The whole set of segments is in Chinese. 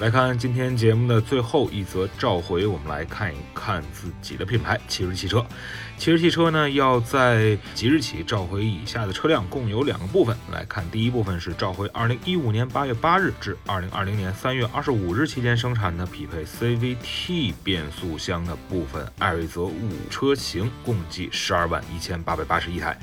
来看今天节目的最后一则召回，我们来看一看自己的品牌奇瑞汽车。奇瑞汽车呢，要在即日起召回以下的车辆，共有两个部分。来看第一部分是召回2015年8月8日至2020年3月25日期间生产的匹配 CVT 变速箱的部分艾瑞泽5车型，共计12万1881台。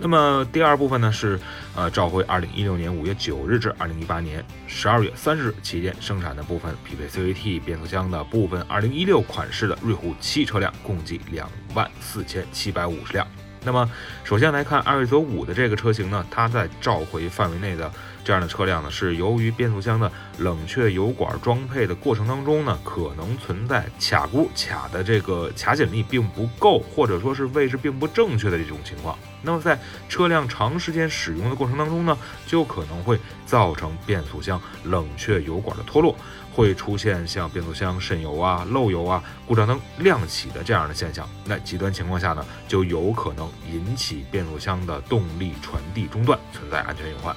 那么第二部分呢是，呃，召回二零一六年五月九日至二零一八年十二月三十日期间生产的部分匹配 CVT 变速箱的部分二零一六款式的瑞虎七车辆，共计两万四千七百五十辆。那么首先来看艾瑞泽五的这个车型呢，它在召回范围内的。这样的车辆呢，是由于变速箱的冷却油管装配的过程当中呢，可能存在卡箍卡的这个卡紧力并不够，或者说是位置并不正确的这种情况。那么在车辆长时间使用的过程当中呢，就可能会造成变速箱冷却油管的脱落，会出现像变速箱渗油啊、漏油啊、故障灯亮起的这样的现象。那极端情况下呢，就有可能引起变速箱的动力传递中断，存在安全隐患。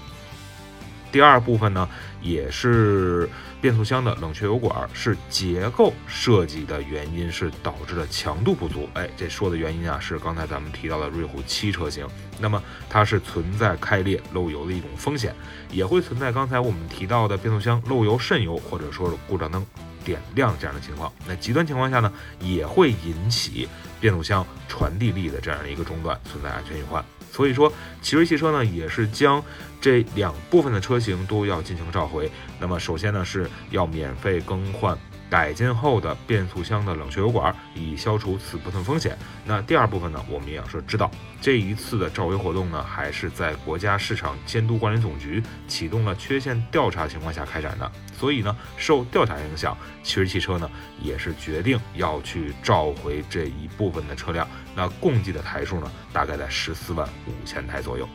第二部分呢，也是变速箱的冷却油管是结构设计的原因，是导致了强度不足。哎，这说的原因啊，是刚才咱们提到的瑞虎七车型，那么它是存在开裂漏油的一种风险，也会存在刚才我们提到的变速箱漏油渗油，或者说是故障灯点亮这样的情况。那极端情况下呢，也会引起变速箱传递力的这样的一个中断，存在安全隐患。所以说，奇瑞汽车呢也是将这两部分的车型都要进行召回。那么首先呢是要免费更换。改进后的变速箱的冷却油管，以消除此部分风险。那第二部分呢，我们也要说知道，这一次的召回活动呢，还是在国家市场监督管理总局启动了缺陷调查情况下开展的。所以呢，受调查影响，奇瑞汽车呢也是决定要去召回这一部分的车辆。那共计的台数呢，大概在十四万五千台左右。